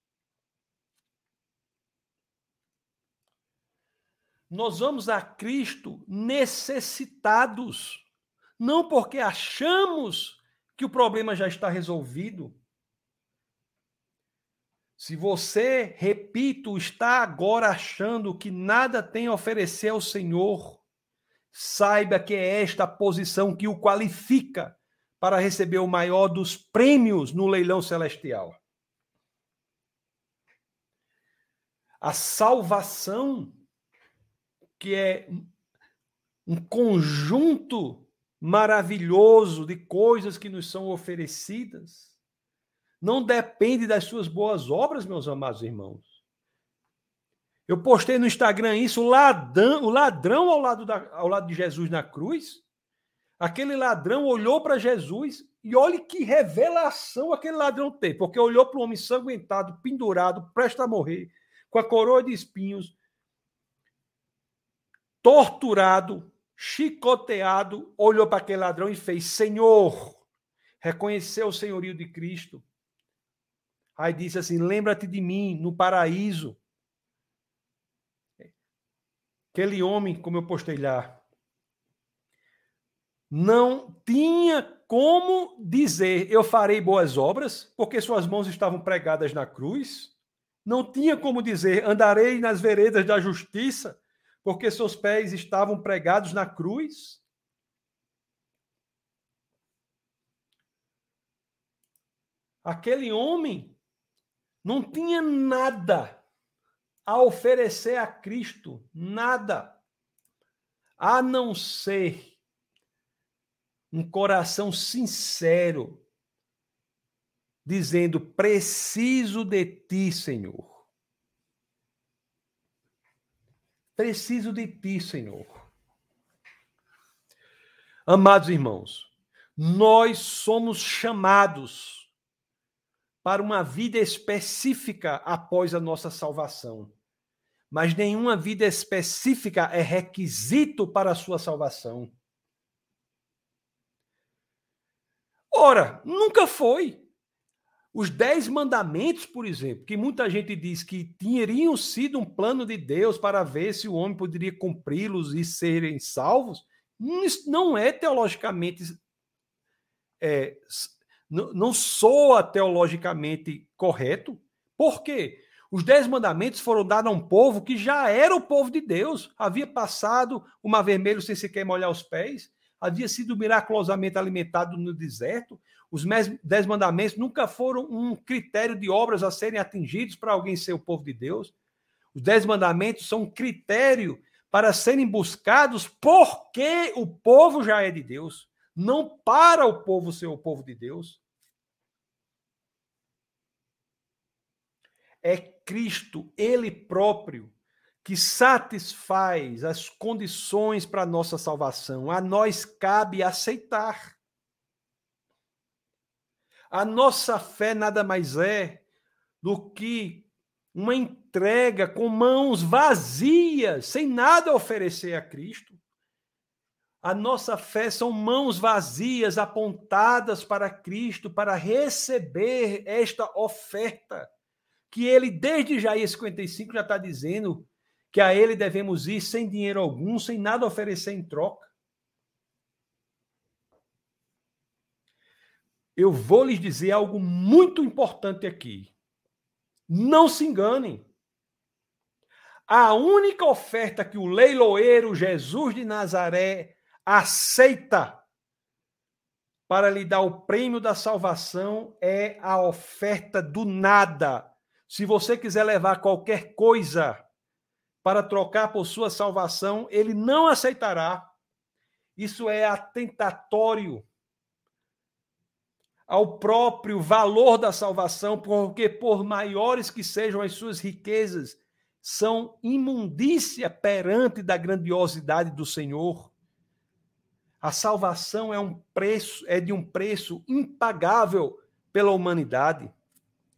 Nós vamos a Cristo necessitados, não porque achamos que o problema já está resolvido. Se você, repito, está agora achando que nada tem a oferecer ao Senhor, saiba que é esta a posição que o qualifica para receber o maior dos prêmios no leilão celestial. A salvação que é um conjunto maravilhoso de coisas que nos são oferecidas, não depende das suas boas obras, meus amados irmãos. Eu postei no Instagram isso, o ladrão, o ladrão ao, lado da, ao lado de Jesus na cruz. Aquele ladrão olhou para Jesus e olhe que revelação aquele ladrão teve, porque olhou para um homem sanguentado, pendurado, prestes a morrer, com a coroa de espinhos, torturado, chicoteado, olhou para aquele ladrão e fez: Senhor, reconheceu o senhorio de Cristo. Aí disse assim: Lembra-te de mim no paraíso. Aquele homem, como eu postei lá, não tinha como dizer eu farei boas obras, porque suas mãos estavam pregadas na cruz. Não tinha como dizer andarei nas veredas da justiça, porque seus pés estavam pregados na cruz. Aquele homem não tinha nada a oferecer a Cristo, nada, a não ser um coração sincero, dizendo: preciso de ti, Senhor. Preciso de ti, Senhor. Amados irmãos, nós somos chamados para uma vida específica após a nossa salvação. Mas nenhuma vida específica é requisito para a sua salvação. Ora, nunca foi. Os dez mandamentos, por exemplo, que muita gente diz que teriam sido um plano de Deus para ver se o homem poderia cumpri-los e serem salvos, isso não é teologicamente. É, não soa teologicamente correto. Por quê? Os dez mandamentos foram dados a um povo que já era o povo de Deus, havia passado o mar vermelho sem sequer molhar os pés, havia sido miraculosamente alimentado no deserto. Os dez mandamentos nunca foram um critério de obras a serem atingidos para alguém ser o povo de Deus. Os dez mandamentos são um critério para serem buscados porque o povo já é de Deus, não para o povo ser o povo de Deus. É Cristo, Ele próprio, que satisfaz as condições para a nossa salvação. A nós cabe aceitar. A nossa fé nada mais é do que uma entrega com mãos vazias, sem nada a oferecer a Cristo. A nossa fé são mãos vazias apontadas para Cristo para receber esta oferta que ele desde Isaías 55 já está dizendo que a ele devemos ir sem dinheiro algum, sem nada oferecer em troca. Eu vou lhes dizer algo muito importante aqui. Não se enganem. A única oferta que o leiloeiro Jesus de Nazaré aceita para lhe dar o prêmio da salvação é a oferta do nada. Se você quiser levar qualquer coisa para trocar por sua salvação, ele não aceitará. Isso é atentatório ao próprio valor da salvação, porque por maiores que sejam as suas riquezas, são imundícia perante da grandiosidade do Senhor. A salvação é um preço, é de um preço impagável pela humanidade.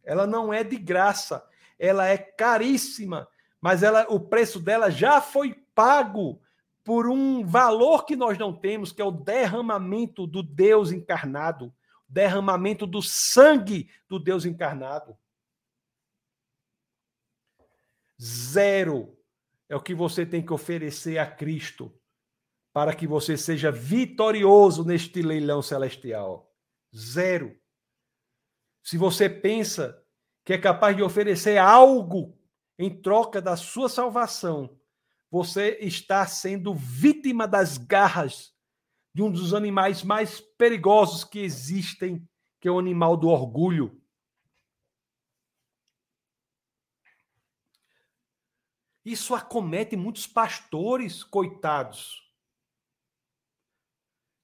Ela não é de graça, ela é caríssima mas ela, o preço dela já foi pago por um valor que nós não temos, que é o derramamento do Deus encarnado, derramamento do sangue do Deus encarnado. Zero é o que você tem que oferecer a Cristo para que você seja vitorioso neste leilão celestial. Zero. Se você pensa que é capaz de oferecer algo em troca da sua salvação, você está sendo vítima das garras de um dos animais mais perigosos que existem, que é o animal do orgulho. Isso acomete muitos pastores, coitados,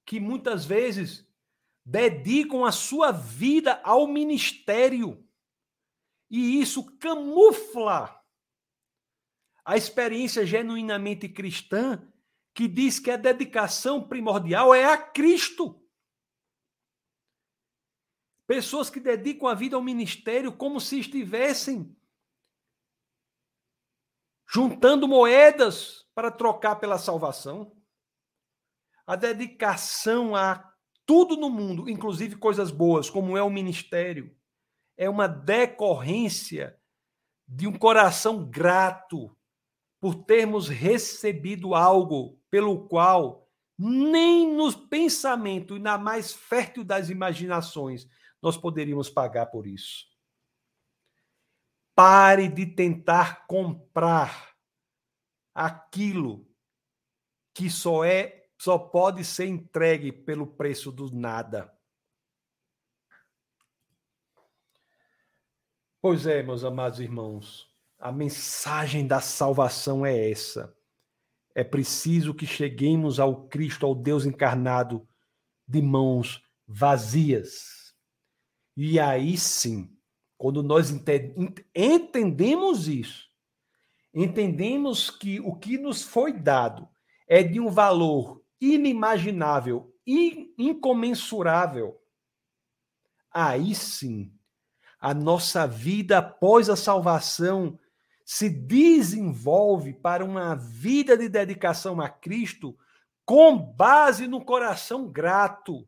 que muitas vezes dedicam a sua vida ao ministério. E isso camufla a experiência genuinamente cristã que diz que a dedicação primordial é a Cristo. Pessoas que dedicam a vida ao ministério como se estivessem juntando moedas para trocar pela salvação. A dedicação a tudo no mundo, inclusive coisas boas, como é o ministério, é uma decorrência de um coração grato por termos recebido algo pelo qual nem nos pensamentos e na mais fértil das imaginações nós poderíamos pagar por isso. Pare de tentar comprar aquilo que só é só pode ser entregue pelo preço do nada. Pois é, meus amados irmãos, a mensagem da salvação é essa. É preciso que cheguemos ao Cristo, ao Deus encarnado, de mãos vazias. E aí sim, quando nós entendemos isso, entendemos que o que nos foi dado é de um valor inimaginável, incomensurável, aí sim a nossa vida após a salvação se desenvolve para uma vida de dedicação a Cristo com base no coração grato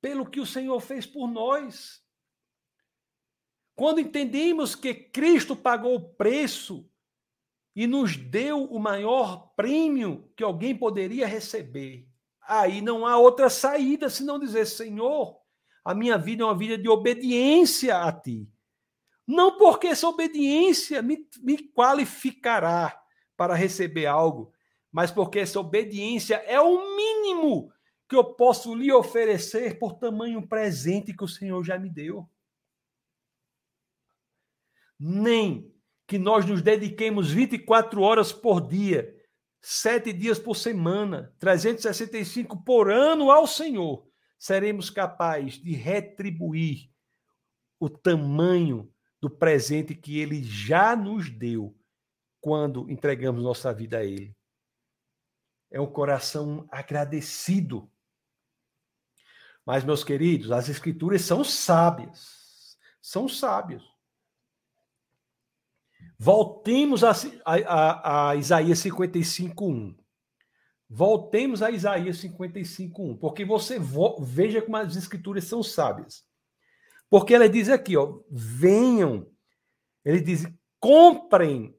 pelo que o Senhor fez por nós. Quando entendemos que Cristo pagou o preço e nos deu o maior prêmio que alguém poderia receber, aí não há outra saída senão dizer: Senhor, a minha vida é uma vida de obediência a Ti. Não porque essa obediência me, me qualificará para receber algo, mas porque essa obediência é o mínimo que eu posso lhe oferecer por tamanho presente que o Senhor já me deu. Nem que nós nos dediquemos 24 horas por dia, sete dias por semana, 365 por ano ao Senhor, seremos capazes de retribuir o tamanho do presente que ele já nos deu quando entregamos nossa vida a ele. É um coração agradecido. Mas, meus queridos, as escrituras são sábias. São sábias. Voltemos a, a, a Isaías 55.1. Voltemos a Isaías 55.1, porque você vo, veja como as escrituras são sábias. Porque ela diz aqui, ó, venham. Ele diz, comprem.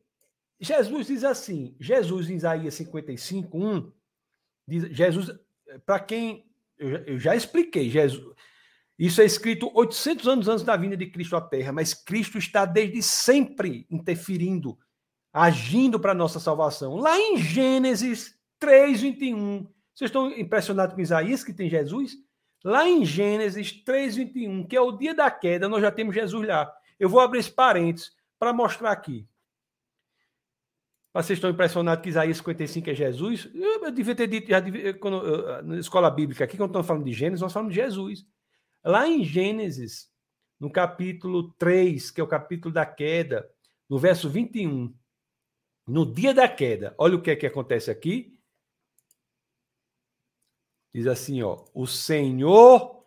Jesus diz assim, Jesus em Isaías 55, 1, diz, Jesus, para quem, eu, eu, já expliquei, Jesus, isso é escrito 800 anos antes da vinda de Cristo à Terra, mas Cristo está desde sempre interferindo, agindo para a nossa salvação. Lá em Gênesis 3, 21, vocês estão impressionados com Isaías, que tem Jesus? Lá em Gênesis 3:21, que é o dia da queda, nós já temos Jesus lá. Eu vou abrir esse parênteses para mostrar aqui. Vocês estão impressionados que Isaías 55 é Jesus? Eu, eu devia ter dito, já devia, quando, eu, na escola bíblica, aqui, quando estamos falando de Gênesis, nós falamos de Jesus. Lá em Gênesis, no capítulo 3, que é o capítulo da queda, no verso 21, no dia da queda, olha o que é que acontece aqui. Diz assim, ó: O Senhor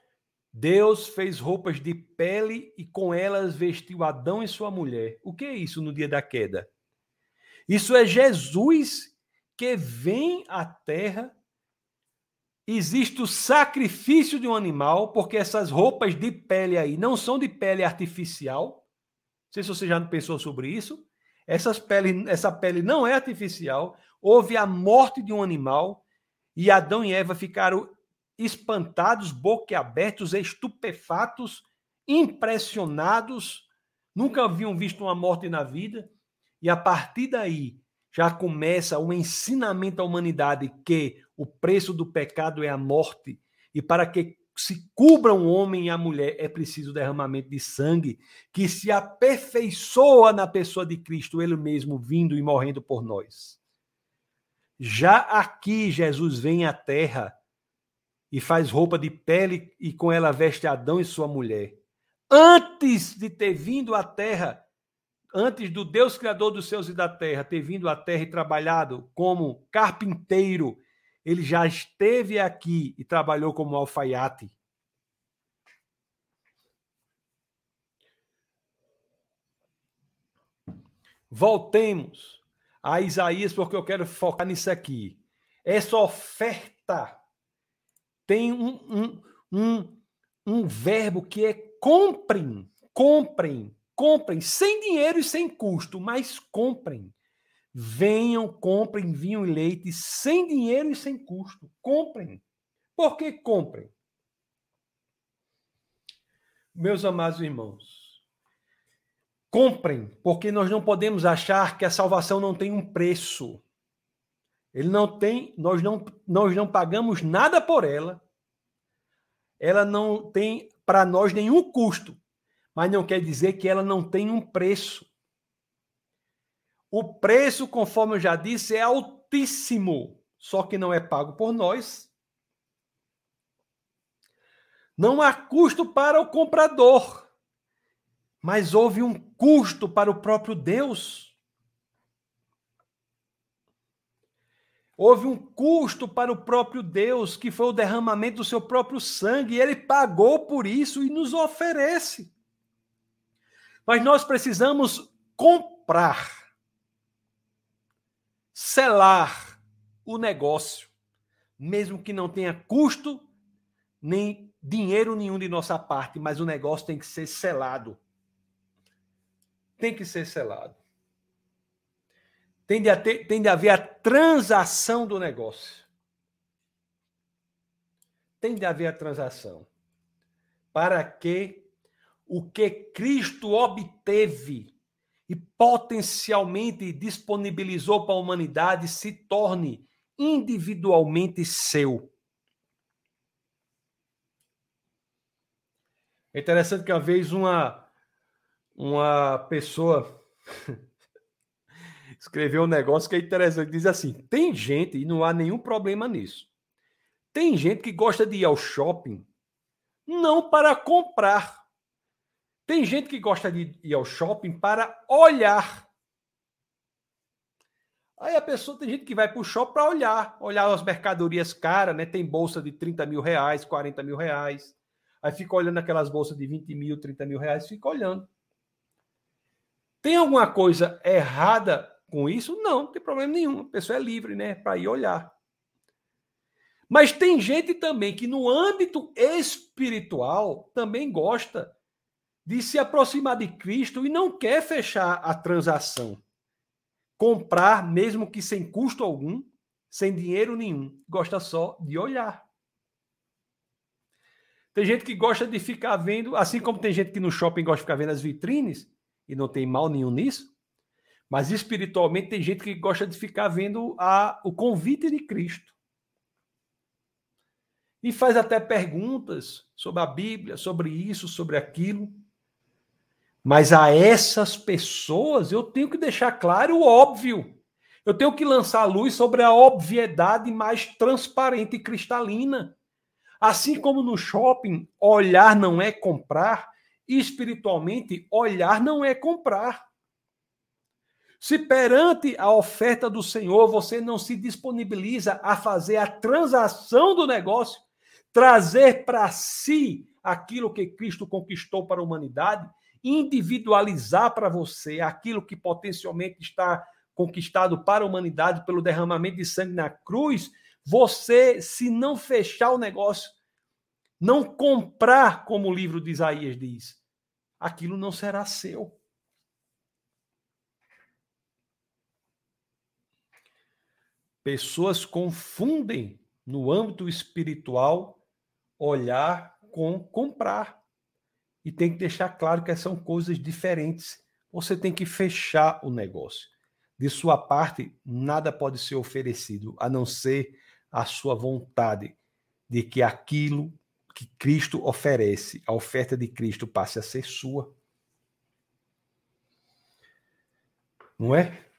Deus fez roupas de pele e com elas vestiu Adão e sua mulher. O que é isso no dia da queda? Isso é Jesus que vem à terra. Existe o sacrifício de um animal, porque essas roupas de pele aí não são de pele artificial. Não sei se você já pensou sobre isso. Essas pele, essa pele não é artificial. Houve a morte de um animal e Adão e Eva ficaram espantados, boquiabertos, estupefatos, impressionados, nunca haviam visto uma morte na vida. E a partir daí já começa o ensinamento à humanidade que o preço do pecado é a morte. E para que se cubra um homem e a mulher é preciso derramamento de sangue que se aperfeiçoa na pessoa de Cristo, ele mesmo vindo e morrendo por nós. Já aqui, Jesus vem à terra e faz roupa de pele e com ela veste Adão e sua mulher. Antes de ter vindo à terra, antes do Deus Criador dos céus e da terra ter vindo à terra e trabalhado como carpinteiro, ele já esteve aqui e trabalhou como alfaiate. Voltemos a Isaías, porque eu quero focar nisso aqui. Essa oferta tem um, um, um, um verbo que é comprem, comprem, comprem, sem dinheiro e sem custo, mas comprem. Venham, comprem vinho e leite sem dinheiro e sem custo. Comprem. Por que comprem? Meus amados irmãos, comprem, porque nós não podemos achar que a salvação não tem um preço. Ele não tem, nós não, nós não pagamos nada por ela. Ela não tem para nós nenhum custo, mas não quer dizer que ela não tem um preço. O preço, conforme eu já disse, é altíssimo, só que não é pago por nós. Não há custo para o comprador, mas houve um custo para o próprio Deus. Houve um custo para o próprio Deus, que foi o derramamento do seu próprio sangue, e ele pagou por isso e nos oferece. Mas nós precisamos comprar, selar o negócio, mesmo que não tenha custo nem dinheiro nenhum de nossa parte, mas o negócio tem que ser selado. Tem que ser selado tem de, ter, tem de haver a transação do negócio. Tem de haver a transação. Para que o que Cristo obteve e potencialmente disponibilizou para a humanidade se torne individualmente seu. É interessante que uma vez uma, uma pessoa escreveu um negócio que é interessante. Diz assim: tem gente, e não há nenhum problema nisso. Tem gente que gosta de ir ao shopping não para comprar. Tem gente que gosta de ir ao shopping para olhar. Aí a pessoa, tem gente que vai para o shopping para olhar, olhar as mercadorias caras, né? Tem bolsa de 30 mil reais, 40 mil reais. Aí fica olhando aquelas bolsas de 20 mil, 30 mil reais, fica olhando. Tem alguma coisa errada com isso? Não, não tem problema nenhum. A pessoa é livre, né, para ir olhar. Mas tem gente também que no âmbito espiritual também gosta de se aproximar de Cristo e não quer fechar a transação. Comprar, mesmo que sem custo algum, sem dinheiro nenhum, gosta só de olhar. Tem gente que gosta de ficar vendo, assim como tem gente que no shopping gosta de ficar vendo as vitrines, e não tem mal nenhum nisso, mas espiritualmente tem gente que gosta de ficar vendo a, o convite de Cristo. E faz até perguntas sobre a Bíblia, sobre isso, sobre aquilo. Mas a essas pessoas eu tenho que deixar claro o óbvio. Eu tenho que lançar luz sobre a obviedade mais transparente e cristalina. Assim como no shopping, olhar não é comprar, espiritualmente, olhar não é comprar. Se perante a oferta do Senhor você não se disponibiliza a fazer a transação do negócio, trazer para si aquilo que Cristo conquistou para a humanidade, individualizar para você aquilo que potencialmente está conquistado para a humanidade pelo derramamento de sangue na cruz, você, se não fechar o negócio, não comprar, como o livro de Isaías diz, aquilo não será seu. Pessoas confundem no âmbito espiritual olhar com comprar. E tem que deixar claro que são coisas diferentes. Você tem que fechar o negócio. De sua parte, nada pode ser oferecido a não ser a sua vontade de que aquilo que Cristo oferece, a oferta de Cristo passe a ser sua. Não é?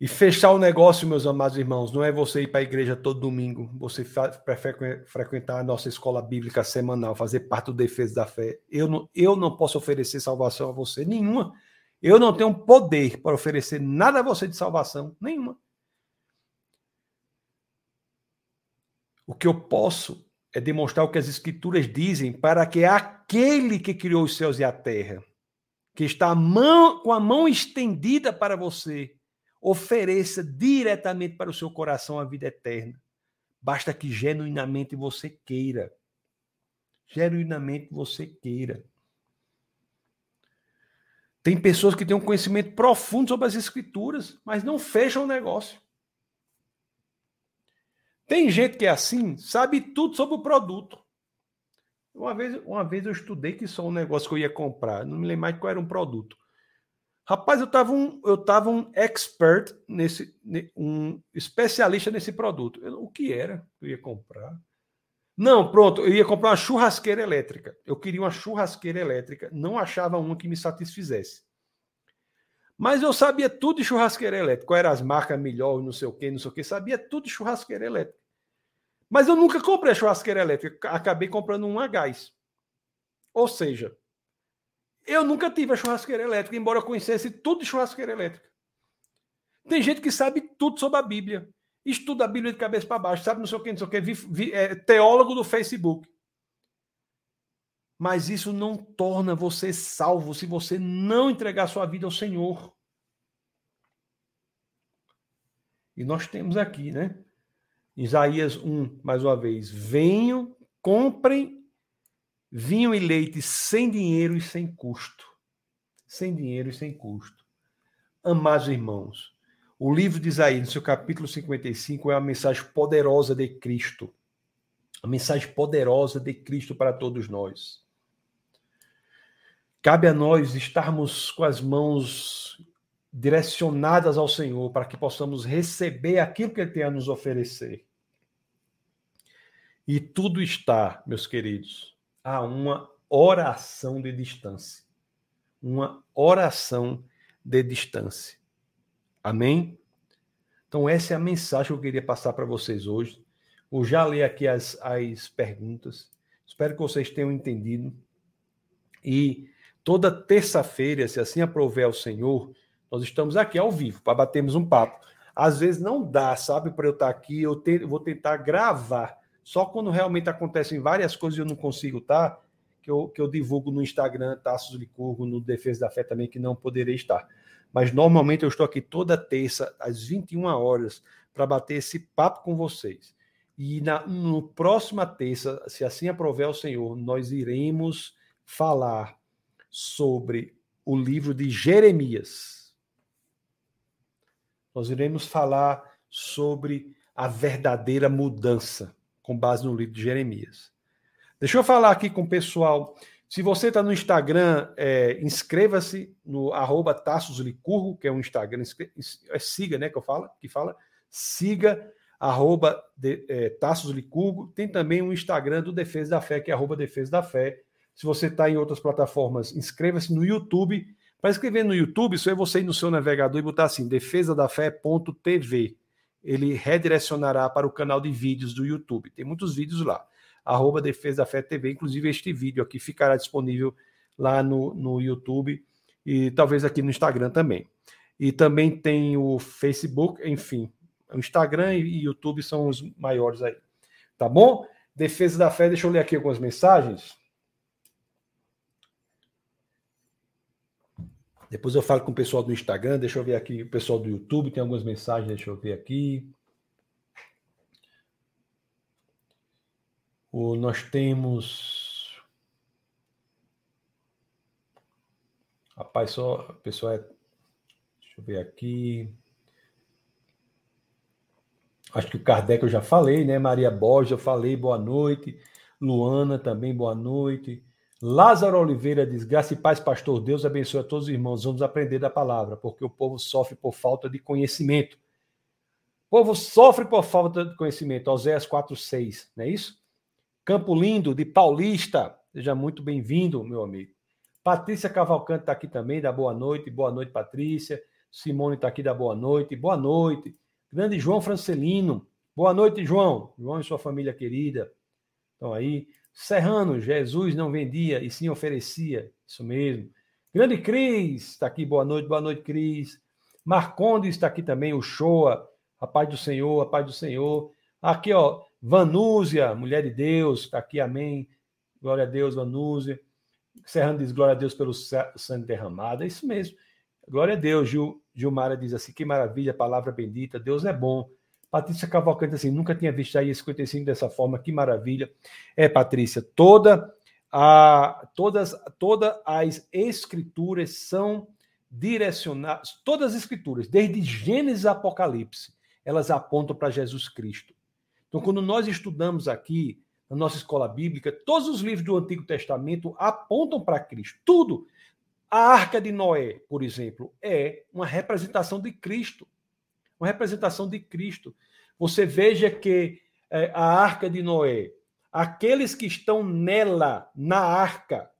E fechar o negócio, meus amados irmãos, não é você ir para a igreja todo domingo, você frequentar a nossa escola bíblica semanal, fazer parte do defesa da fé. Eu não, eu não posso oferecer salvação a você, nenhuma. Eu não tenho poder para oferecer nada a você de salvação, nenhuma. O que eu posso é demonstrar o que as escrituras dizem para que aquele que criou os céus e a terra, que está a mão, com a mão estendida para você, ofereça diretamente para o seu coração a vida eterna. Basta que genuinamente você queira. Genuinamente você queira. Tem pessoas que têm um conhecimento profundo sobre as escrituras, mas não fecham o negócio. Tem gente que é assim, sabe tudo sobre o produto. Uma vez, uma vez eu estudei que só um negócio que eu ia comprar, não me lembro mais qual era um produto. Rapaz, eu estava um, eu tava um expert nesse, um especialista nesse produto. Eu, o que era que eu ia comprar? Não, pronto, eu ia comprar uma churrasqueira elétrica. Eu queria uma churrasqueira elétrica, não achava uma que me satisfizesse. Mas eu sabia tudo de churrasqueira elétrica, qual eram as marcas melhor, não sei o que, não sei o que, sabia tudo de churrasqueira elétrica. Mas eu nunca comprei a churrasqueira elétrica, acabei comprando um a gás. Ou seja, eu nunca tive a churrasqueira elétrica, embora eu conhecesse tudo de churrasqueira elétrica. Tem gente que sabe tudo sobre a Bíblia estuda a Bíblia de cabeça para baixo, sabe não sei o que, não sei o que, vi, vi, é, teólogo do Facebook. Mas isso não torna você salvo se você não entregar sua vida ao Senhor. E nós temos aqui, né? Isaías 1, mais uma vez. Venham, comprem vinho e leite sem dinheiro e sem custo. Sem dinheiro e sem custo. Amados irmãos, o livro de Isaías, no seu capítulo 55, é uma mensagem poderosa de Cristo. A mensagem poderosa de Cristo para todos nós. Cabe a nós estarmos com as mãos direcionadas ao Senhor para que possamos receber aquilo que Ele tem a nos oferecer. E tudo está, meus queridos, a uma oração de distância. Uma oração de distância. Amém? Então, essa é a mensagem que eu queria passar para vocês hoje. Vou já ler aqui as, as perguntas. Espero que vocês tenham entendido. E toda terça-feira, se assim aprover ao Senhor, nós estamos aqui ao vivo para batermos um papo. Às vezes não dá, sabe, para eu estar aqui, eu te, vou tentar gravar. Só quando realmente acontecem várias coisas e eu não consigo estar, que eu, que eu divulgo no Instagram, Taços Licurgo, no Defesa da Fé também, que não poderei estar mas normalmente eu estou aqui toda terça, às 21 horas, para bater esse papo com vocês. E na no próxima terça, se assim aprover o Senhor, nós iremos falar sobre o livro de Jeremias. Nós iremos falar sobre a verdadeira mudança, com base no livro de Jeremias. Deixa eu falar aqui com o pessoal se você está no Instagram, é, inscreva-se no arroba Licurgo, que é um Instagram, é, siga, né, que eu falo, que fala, siga arroba é, Licurgo. Tem também um Instagram do Defesa da Fé, que é arroba Defesa da Fé. Se você está em outras plataformas, inscreva-se no YouTube. Para inscrever no YouTube, só é você ir no seu navegador e botar assim, defesadafé.tv. Ele redirecionará para o canal de vídeos do YouTube. Tem muitos vídeos lá arroba Defesa da Fé TV. Inclusive, este vídeo aqui ficará disponível lá no, no YouTube e talvez aqui no Instagram também. E também tem o Facebook, enfim, o Instagram e YouTube são os maiores aí. Tá bom? Defesa da Fé, deixa eu ler aqui algumas mensagens. Depois eu falo com o pessoal do Instagram, deixa eu ver aqui o pessoal do YouTube, tem algumas mensagens, deixa eu ver aqui. O, nós temos. Rapaz, só. A pessoa é. Deixa eu ver aqui. Acho que o Kardec eu já falei, né? Maria Borges, eu falei, boa noite. Luana também, boa noite. Lázaro Oliveira diz: Graça e paz, pastor. Deus abençoe a todos os irmãos. Vamos aprender da palavra, porque o povo sofre por falta de conhecimento. O povo sofre por falta de conhecimento. Oséias 4,6, não é isso? Campo Lindo, de Paulista. Seja muito bem-vindo, meu amigo. Patrícia Cavalcante está aqui também, da boa noite. Boa noite, Patrícia. Simone está aqui, da boa noite. Boa noite. Grande João Francelino. Boa noite, João. João e sua família querida. Estão aí. Serrano, Jesus não vendia e sim oferecia. Isso mesmo. Grande Cris está aqui. Boa noite, boa noite, Cris. Marcondes está aqui também. O Shoa. A paz do Senhor, a paz do Senhor. Aqui, ó. Vanúzia, mulher de Deus, está aqui, amém. Glória a Deus, Vanúzia. Serrano diz glória a Deus pelo sangue derramado. É isso mesmo. Glória a Deus. Gil, Gilmara diz assim: que maravilha, palavra bendita. Deus é bom. Patrícia Cavalcante assim, nunca tinha visto aí 55 dessa forma, que maravilha. É, Patrícia, toda a, todas, todas as escrituras são direcionadas, todas as escrituras, desde Gênesis a Apocalipse, elas apontam para Jesus Cristo. Então, quando nós estudamos aqui na nossa escola bíblica, todos os livros do Antigo Testamento apontam para Cristo. Tudo. A Arca de Noé, por exemplo, é uma representação de Cristo. Uma representação de Cristo. Você veja que é, a Arca de Noé, aqueles que estão nela, na arca,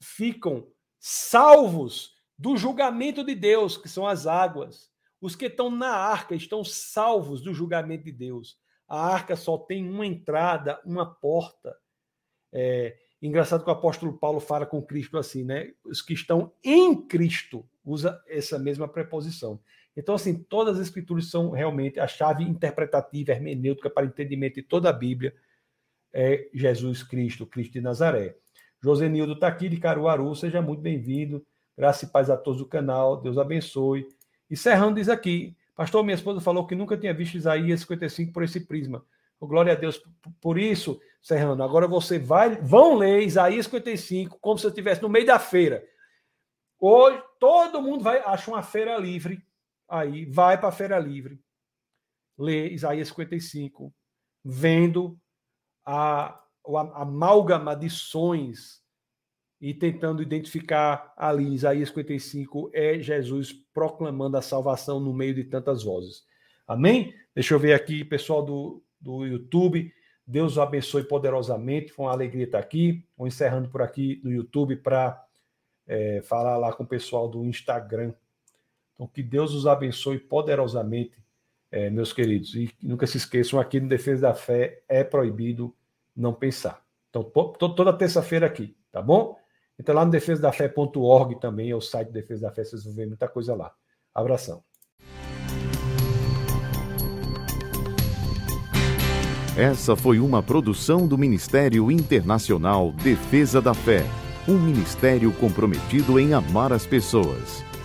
ficam salvos do julgamento de Deus, que são as águas. Os que estão na arca estão salvos do julgamento de Deus. A arca só tem uma entrada, uma porta. É, engraçado que o apóstolo Paulo fala com Cristo assim, né? Os que estão em Cristo usa essa mesma preposição. Então, assim, todas as escrituras são realmente a chave interpretativa, hermenêutica para entendimento de toda a Bíblia. É Jesus Cristo, Cristo de Nazaré. Josenildo está aqui de Caruaru, seja muito bem-vindo. Graça e paz a todos do canal, Deus abençoe. E Serrano diz aqui: Pastor, minha esposa falou que nunca tinha visto Isaías 55 por esse prisma. Oh, glória a Deus por isso, Serrano. Agora você vai, vão ler Isaías 55 como se eu estivesse no meio da feira. Hoje todo mundo vai acha uma feira livre aí, vai para a feira livre, lê Isaías 55, vendo a o amálgama de sonhos e tentando identificar ali, Isaías 55, é Jesus proclamando a salvação no meio de tantas vozes. Amém? Deixa eu ver aqui, pessoal do, do YouTube. Deus o abençoe poderosamente. Foi uma alegria estar aqui. Vou encerrando por aqui no YouTube para é, falar lá com o pessoal do Instagram. Então, que Deus os abençoe poderosamente, é, meus queridos. E nunca se esqueçam, aqui no Defesa da Fé é proibido não pensar. Então, toda terça-feira aqui, tá bom? Então, lá no defesadafé.org também, é o site Defesa da Fé, vocês vão ver muita coisa lá. Abração. Essa foi uma produção do Ministério Internacional Defesa da Fé, um ministério comprometido em amar as pessoas,